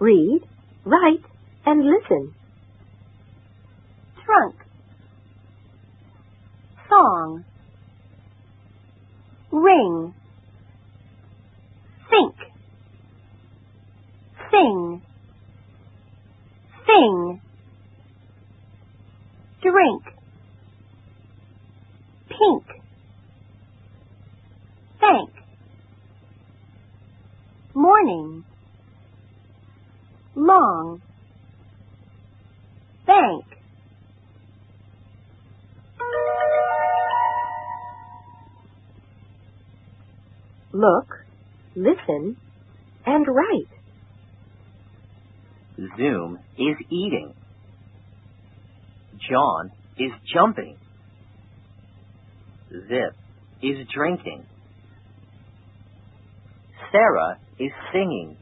Read, write, and listen. Trunk. Song. Ring. Think. Sing. Sing. Drink. Pink. Thank. Morning. Long. Bank. Look, listen, and write. Zoom is eating. John is jumping. Zip is drinking. Sarah is singing.